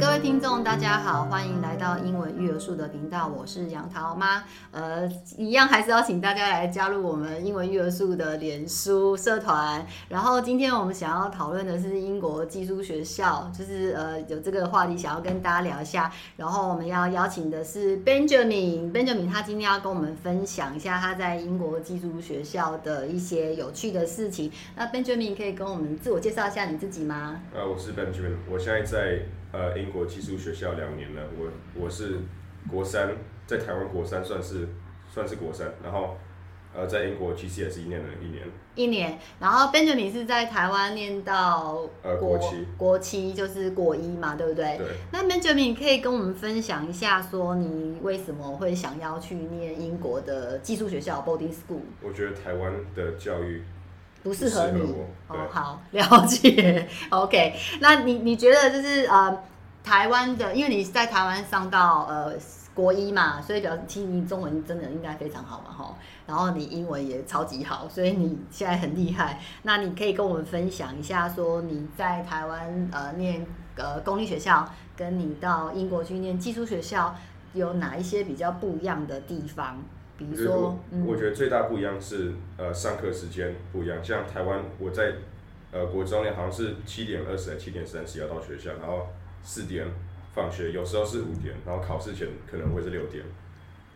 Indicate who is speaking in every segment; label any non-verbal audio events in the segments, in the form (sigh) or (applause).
Speaker 1: 各位听众，大家好，欢迎来到英文育儿术的频道，我是杨桃妈。呃，一样还是要请大家来加入我们英文育儿术的脸书社团。然后今天我们想要讨论的是英国寄宿学校，就是呃有这个话题想要跟大家聊一下。然后我们要邀请的是 Benjamin，Benjamin 他今天要跟我们分享一下他在英国寄宿学校的一些有趣的事情。那 Benjamin 可以跟我们自我介绍一下你自己吗？
Speaker 2: 呃，我是 Benjamin，我现在在。呃，英国寄宿学校两年了，我我是国三，在台湾国三算是算是国三，然后呃，在英国其实也是一年了一年。
Speaker 1: 一年，然后 Benjamin 是在台湾念到国
Speaker 2: 呃国七，
Speaker 1: 国七就是国一嘛，对不对？
Speaker 2: 对。
Speaker 1: 那 Benjamin 可以跟我们分享一下，说你为什么会想要去念英国的寄宿学校 boarding school？
Speaker 2: 我觉得台湾的教育。
Speaker 1: 不适合你哦，好 (laughs) 了解。OK，那你你觉得就是呃，台湾的，因为你在台湾上到呃国一嘛，所以表示其实你中文真的应该非常好嘛，哈。然后你英文也超级好，所以你现在很厉害。那你可以跟我们分享一下，说你在台湾呃念呃公立学校，跟你到英国去念寄宿学校有哪一些比较不一样的地方？比如说，
Speaker 2: 嗯、我觉得最大不一样是，呃，上课时间不一样。像台湾，我在呃国中呢，好像是七点二十、七点三十要到学校，然后四点放学，有时候是五点，然后考试前可能会是六点。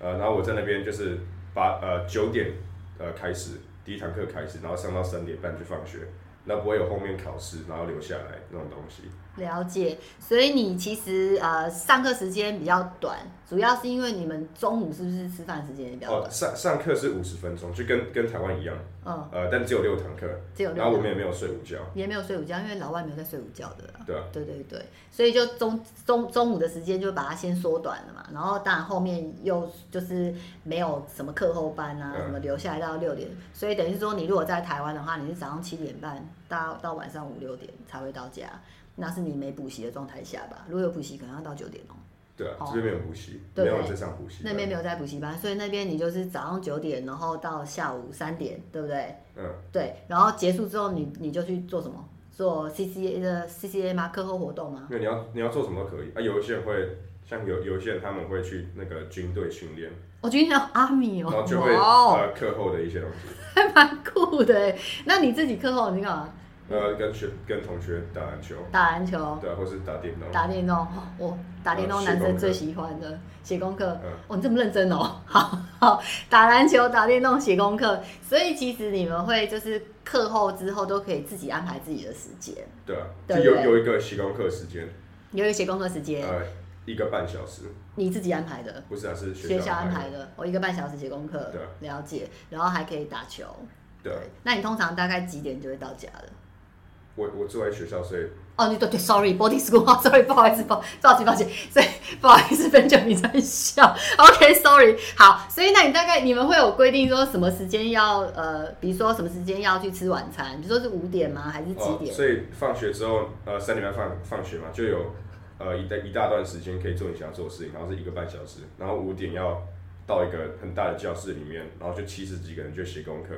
Speaker 2: 呃，然后我在那边就是八呃九点呃开始第一堂课开始，然后上到三点半去放学。那不会有后面考试，然后留下来那种东西。
Speaker 1: 了解，所以你其实呃上课时间比较短，主要是因为你们中午是不是吃饭时间也比较短？
Speaker 2: 哦，上上课是五十分钟，就跟跟台湾一样。嗯。呃，但只有六堂课。
Speaker 1: 只有六堂。
Speaker 2: 然后我们也没有睡午觉。
Speaker 1: 也没有睡午觉，因为老外没有在睡午觉的。
Speaker 2: 对啊。
Speaker 1: 对对对，所以就中中中午的时间就把它先缩短了嘛，然后当然后面又就是没有什么课后班啊，什么留下来到六点，所以等于说你如果在台湾的话，你是早上七点半。到到晚上五六点才会到家，那是你没补习的状态下吧？如果有补习，可能要到九点喔。
Speaker 2: 对啊，这边没有补习，没有在上补习。
Speaker 1: 那边没有在补习班，所以那边你就是早上九点，然后到下午三点，对不对？嗯。对，然后结束之后，你你就去做什么？做 CCA 的 CCA 吗？课后活动吗？
Speaker 2: 对，你要你要做什么都可以啊。有一些人会，像有有一些人他们会去那个军队训练。
Speaker 1: 我军队 Army 哦。
Speaker 2: 然后就会呃课后的一些东西。
Speaker 1: 还蛮酷的，那你自己课后你干嘛？
Speaker 2: 呃，跟学跟同学打篮球，
Speaker 1: 打篮球，
Speaker 2: 对，或是打电动，
Speaker 1: 打电动，我打电动男生最喜欢的，写功课，哦，你这么认真哦，(laughs) 好好，打篮球、打电动、写功课，所以其实你们会就是课后之后都可以自己安排自己的时间，
Speaker 2: 对啊，就有有一个写功课时间，
Speaker 1: 有一个写功课时间，
Speaker 2: 呃，一个半小时，
Speaker 1: 你自己安排的？
Speaker 2: 不是啊，是
Speaker 1: 学校安排的，我一个半小时写功课，
Speaker 2: 对，
Speaker 1: 了解，然后还可以打球，
Speaker 2: 对，
Speaker 1: 那你通常大概几点就会到家了？
Speaker 2: 我我住在学校，所以
Speaker 1: 哦，你对对，sorry，boarding school，sorry，(laughs) 不好意思，抱抱歉抱歉，所以不好意思，Benjamin 在笑，OK，sorry，好，所以那你大概你们会有规定说什么时间要呃，比如说什么时间要去吃晚餐，比如说是五点吗，还是几点？
Speaker 2: 哦、所以放学之后，呃，三点半放放学嘛，就有呃一大一大段时间可以做你想要做的事情，然后是一个半小时，然后五点要到一个很大的教室里面，然后就七十几个人就写功课。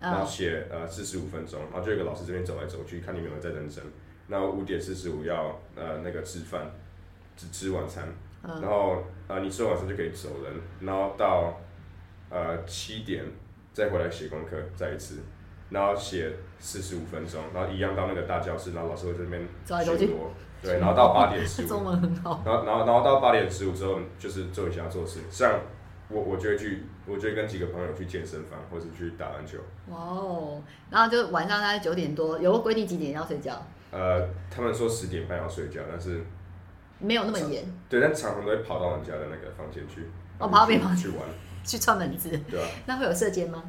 Speaker 2: 然后写呃四十五分钟，然后就有一个老师这边走来走去，看你们有没有在认真。那五点四十五要呃那个吃饭，只吃晚餐，然后呃你吃完晚餐就可以走人，然后到呃七点再回来写功课再一次，然后写四十五分钟，然后一样到那个大教室，然后老师会这边巡逻，对，然后到八点十五，(laughs)
Speaker 1: 中文很好，
Speaker 2: 然后然后然后到八点十五之后就是做一下做事，像。我我就会去，我就会跟几个朋友去健身房，或者去打篮球。
Speaker 1: 哇哦，然后就晚上大概九点多，有个规定几点要睡觉？
Speaker 2: 呃，他们说十点半要睡觉，但是
Speaker 1: 没有那么严。
Speaker 2: 对，但常常都会跑到人家的那个房间去。
Speaker 1: 哦，跑到别房
Speaker 2: 去玩，
Speaker 1: 去串门子。
Speaker 2: 对啊。
Speaker 1: 那会有射监吗？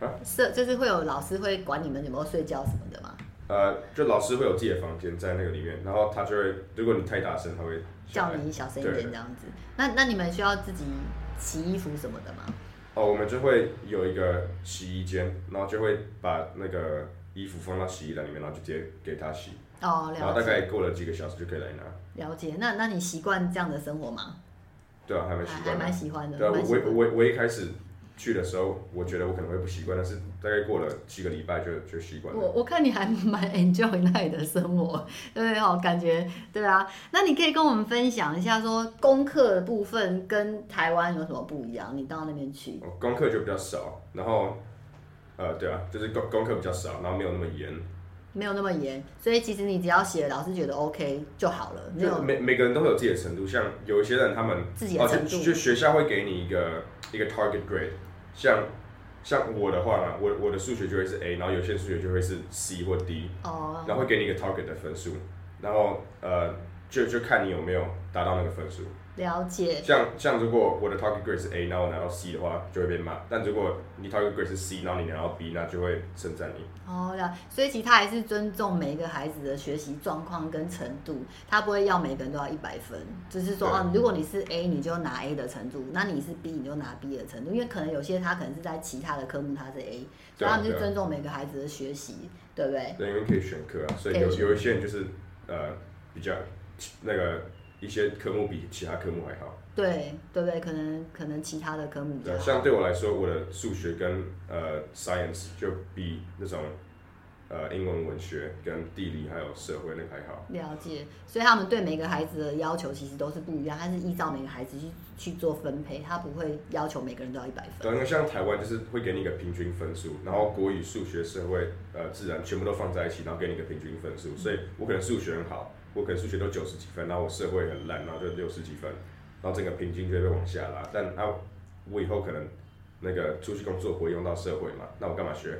Speaker 1: 啊？舍就是会有老师会管你们有没有睡觉什么的吗？
Speaker 2: 呃，就老师会有自己的房间在那个里面，然后他就会，如果你太大声，他会
Speaker 1: 叫你小声一点这样子。那那你们需要自己。洗衣服什么的吗？
Speaker 2: 哦，我们就会有一个洗衣间，然后就会把那个衣服放到洗衣篮里面，然后就直接给他洗。
Speaker 1: 哦，了解。
Speaker 2: 然后大概过了几个小时就可以来拿。
Speaker 1: 了解，那那你习惯这样的生活吗？
Speaker 2: 对啊，还蛮习惯。
Speaker 1: 还蛮喜欢的。
Speaker 2: 对啊，我我我我一开始去的时候，我觉得我可能会不习惯，但是大概过了几个礼拜就就习惯了。
Speaker 1: 我我看你还蛮 (laughs) enjoy 那里的生活，对 (laughs) 不对？哦，感觉对啊。那你可以跟我们分享一下，说功课的部分跟台湾有什么不一样？你到那边去，
Speaker 2: 功课就比较少，然后呃，对啊，就是功功课比较少，然后没有那么严。
Speaker 1: 没有那么严，所以其实你只要写，老师觉得 OK 就好了。没有
Speaker 2: 每每个人都会有自己的程度，像有一些人他们
Speaker 1: 自己的程度，
Speaker 2: 就学校会给你一个一个 target grade，像像我的话呢，我我的数学就会是 A，然后有些数学就会是 C 或 D，哦，然后会给你一个 target 的分数，然后呃，就就看你有没有达到那个分数。
Speaker 1: 了解。
Speaker 2: 像像如果我的 target grade 是 A，然后我拿到 C 的话，就会被骂。但如果你 target grade 是 C，然后你拿到 B，那就会称赞你。
Speaker 1: 哦，对。所以其实他还是尊重每一个孩子的学习状况跟程度，他不会要每个人都要一百分，只是说哦，如果你是 A，你就拿 A 的程度；那你是 B，你就拿 B 的程度。因为可能有些他可能是在其他的科目他是 A，所以他们就尊重每个孩子的学习，对不对？
Speaker 2: 对，因为可以选课啊，所以有有一些人就是呃比较那个一些科目比其他科目还好。
Speaker 1: 对，对不对？可能可能其他的科目比较，
Speaker 2: 像对我来说，我的数学跟呃 science 就比那种呃英文文学跟地理还有社会那个还好。
Speaker 1: 了解，所以他们对每个孩子的要求其实都是不一样，他是依照每个孩子去去做分配，他不会要求每个人都要一百分。
Speaker 2: 对，因为像台湾就是会给你一个平均分数，然后国语、数学、社会、呃自然全部都放在一起，然后给你一个平均分数，所以我可能数学很好，我可能数学都九十几分，然后我社会很烂，然后就六十几分。然后整个平均就会往下拉，但啊，我以后可能那个出去工作不会用到社会嘛，那我干嘛学？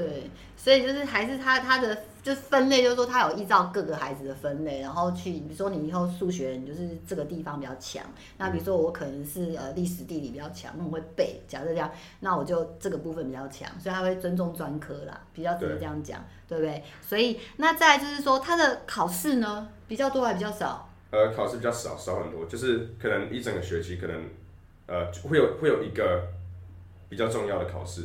Speaker 1: 对，所以就是还是他他的就分类，就是说他有依照各个孩子的分类，然后去比如说你以后数学你就是这个地方比较强，那比如说我可能是呃历史地理比较强，那我会背，假设这样，那我就这个部分比较强，所以他会尊重专科啦，比较直接这样讲，对，对不对？所以那再就是说他的考试呢比较多还比较少？
Speaker 2: 呃，考试比较少，少很多，就是可能一整个学期可能，呃，会有会有一个比较重要的考试，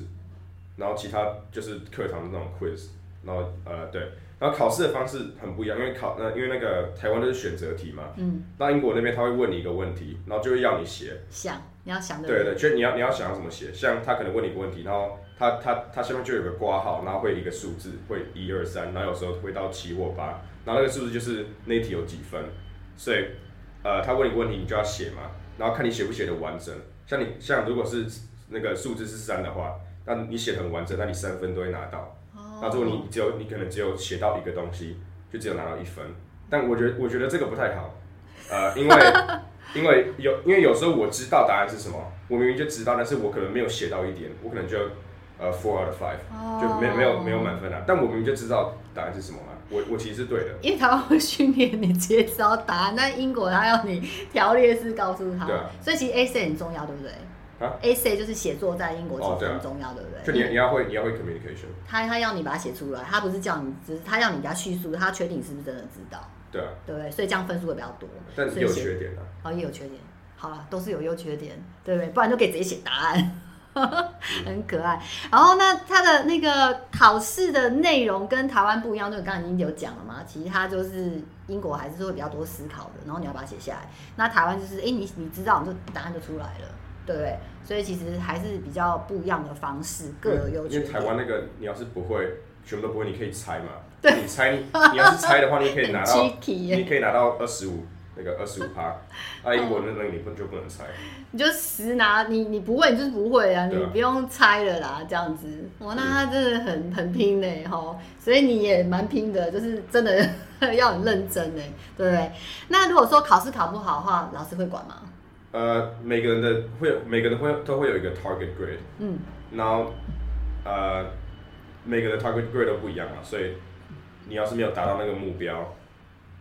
Speaker 2: 然后其他就是课堂的那种 quiz，然后呃对，然后考试的方式很不一样，因为考那因为那个台湾都是选择题嘛，嗯，那英国那边他会问你一个问题，然后就会要你写，
Speaker 1: 想你要想的，
Speaker 2: 对对，就你要你要想要怎么写，像他可能问你一个问题，然后他他他下面就有个挂号，然后会一个数字，会一二三，然后有时候会到七或八，然后那个数字就是那一题有几分。所以，呃，他问你问题，你就要写嘛，然后看你写不写的完整。像你像如果是那个数字是三的话，那你写的很完整，那你三分都会拿到。哦。那如果你只有你可能只有写到一个东西，就只有拿到一分。但我觉得我觉得这个不太好，呃，因为 (laughs) 因为有因为有时候我知道答案是什么，我明明就知道，但是我可能没有写到一点，我可能就呃 four out of five，哦，就没没有没有满分啊。但我明明就知道答案是什么嘛。我我其实是对的，
Speaker 1: 因为他会训练你直接知道答案，但英国他要你条列式告诉他，
Speaker 2: 啊、
Speaker 1: 所以其实 essay 很重要，对不对？啊，essay 就是写作在英国其实很重要，对不对？
Speaker 2: 就你你要会你要会 communication，
Speaker 1: 他他要你把它写出来，他不是叫你，只是他要你给他叙述，他确定你是不是真的知道，对
Speaker 2: 啊，
Speaker 1: 对不对？所以这样分数会比较多，
Speaker 2: 但是有缺点的，
Speaker 1: 哦，也有缺点，好了，都是有优缺点，对不对？不然就可以直接写答案。(laughs) 很可爱，然后那他的那个考试的内容跟台湾不一样，就刚刚已经有讲了嘛。其实他就是英国还是会比较多思考的，然后你要把它写下来。那台湾就是，哎，你你知道，你就答案就出来了，对不对？所以其实还是比较不一样的方式，各有优缺点。
Speaker 2: 因为台湾那个你要是不会，全部都不会，你可以猜嘛。对，你猜，你要是猜的话，你可以拿到，(laughs) 你可以拿到二十五。那个二十五趴，啊，(laughs) 英国那那你不就不能猜？
Speaker 1: 你就实拿，你你不会，你就是不会啊，你不用猜了啦，这样子。哇，那他真的很很拼嘞，吼，所以你也蛮拼的，就是真的 (laughs) 要很认真嘞，对不对？那如果说考试考不好的话，老师会管吗？
Speaker 2: 呃，每个人的会有，每个人会都会有一个 target grade，嗯，然后呃，每个人的 target grade 都不一样嘛，所以你要是没有达到那个目标。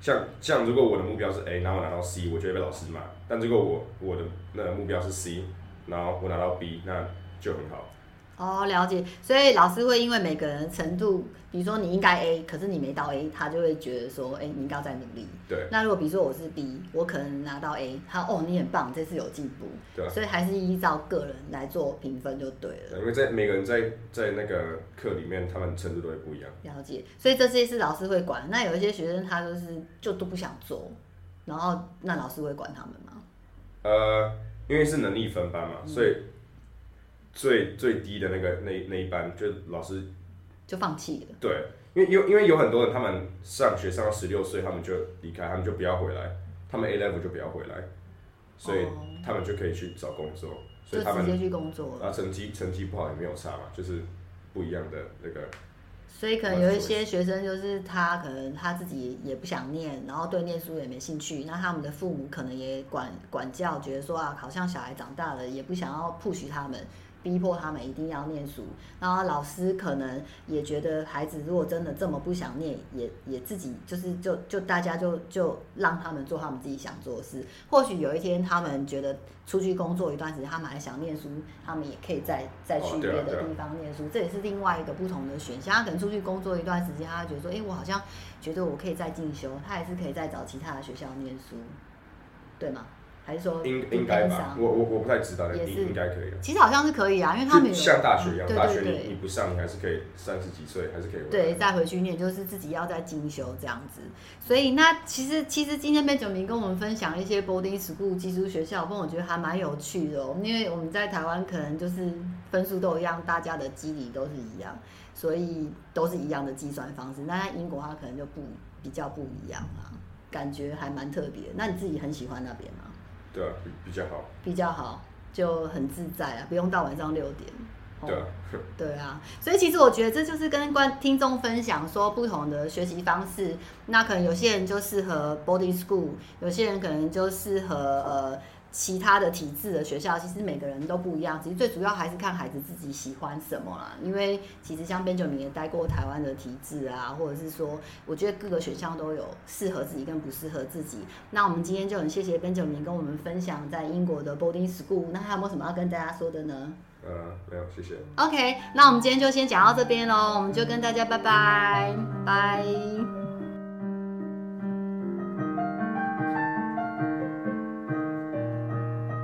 Speaker 2: 像像如果我的目标是 A，然后我拿到 C，我就会被老师骂。但如果我我的那个目标是 C，然后我拿到 B，那就很好。
Speaker 1: 哦，了解。所以老师会因为每个人的程度，比如说你应该 A，可是你没到 A，他就会觉得说，哎、欸，你应该要再努力。
Speaker 2: 对。
Speaker 1: 那如果比如说我是 B，我可能拿到 A，他哦，你很棒，这次有进步。
Speaker 2: 对。
Speaker 1: 所以还是依照个人来做评分就对了。
Speaker 2: 对，因为在每个人在在那个课里面，他们程度都会不一样。
Speaker 1: 了解。所以这些是老师会管。那有一些学生他就是就都不想做，然后那老师会管他们吗？
Speaker 2: 呃，因为是能力分班嘛，嗯、所以。最最低的那个那那一班，就老师
Speaker 1: 就放弃了。
Speaker 2: 对，因为因因为有很多人，他们上学上到十六岁，他们就离开，他们就不要回来，他们 A level 就不要回来，所以他们就可以去找工作，哦、所以他们
Speaker 1: 直接去工作了。
Speaker 2: 啊，成绩成绩不好也没有差嘛，就是不一样的那个。
Speaker 1: 所以可能有一些学生就是他可能他自己也不想念，然后对念书也没兴趣，那他们的父母可能也管管教，觉得说啊，好像小孩长大了也不想要 push 他们。逼迫他们一定要念书，然后老师可能也觉得孩子如果真的这么不想念，也也自己就是就就大家就就让他们做他们自己想做的事。或许有一天他们觉得出去工作一段时间，他们还想念书，他们也可以再再去别的地方念书，这也是另外一个不同的选项。他可能出去工作一段时间，他觉得说，哎，我好像觉得我可以再进修，他还是可以再找其他的学校念书，对吗？还是说
Speaker 2: 应应该吧，我我我不太知道，也是应该可以。
Speaker 1: 其实好像是可以啊，因为他们
Speaker 2: 像大学一样，
Speaker 1: 嗯、
Speaker 2: 大学你你不上，你还是可以三十几岁还是可以
Speaker 1: 对再回去念，就是自己要再进修这样子。所以那其实其实今天 Benjamin 跟我们分享一些 boarding school 寄宿学校，我觉得还蛮有趣的哦。因为我们在台湾可能就是分数都一样，大家的基理都是一样，所以都是一样的计算方式。那在英国它可能就不比较不一样啊，感觉还蛮特别。那你自己很喜欢那边吗？
Speaker 2: 对啊，比较好，
Speaker 1: 比较好，就很自在啊，不用到晚上六点。
Speaker 2: 对啊，
Speaker 1: 对啊，所以其实我觉得这就是跟观听众分享说不同的学习方式。那可能有些人就适合 boarding school，有些人可能就适合呃。其他的体制的学校，其实每个人都不一样。其实最主要还是看孩子自己喜欢什么啦。因为其实像 Benjamin 也待过台湾的体制啊，或者是说，我觉得各个选项都有适合自己跟不适合自己。那我们今天就很谢谢 Benjamin 跟我们分享在英国的 boarding school。那还有没有什么要跟大家说的呢？
Speaker 2: 呃，没有，谢谢。
Speaker 1: OK，那我们今天就先讲到这边喽。我们就跟大家拜拜，拜。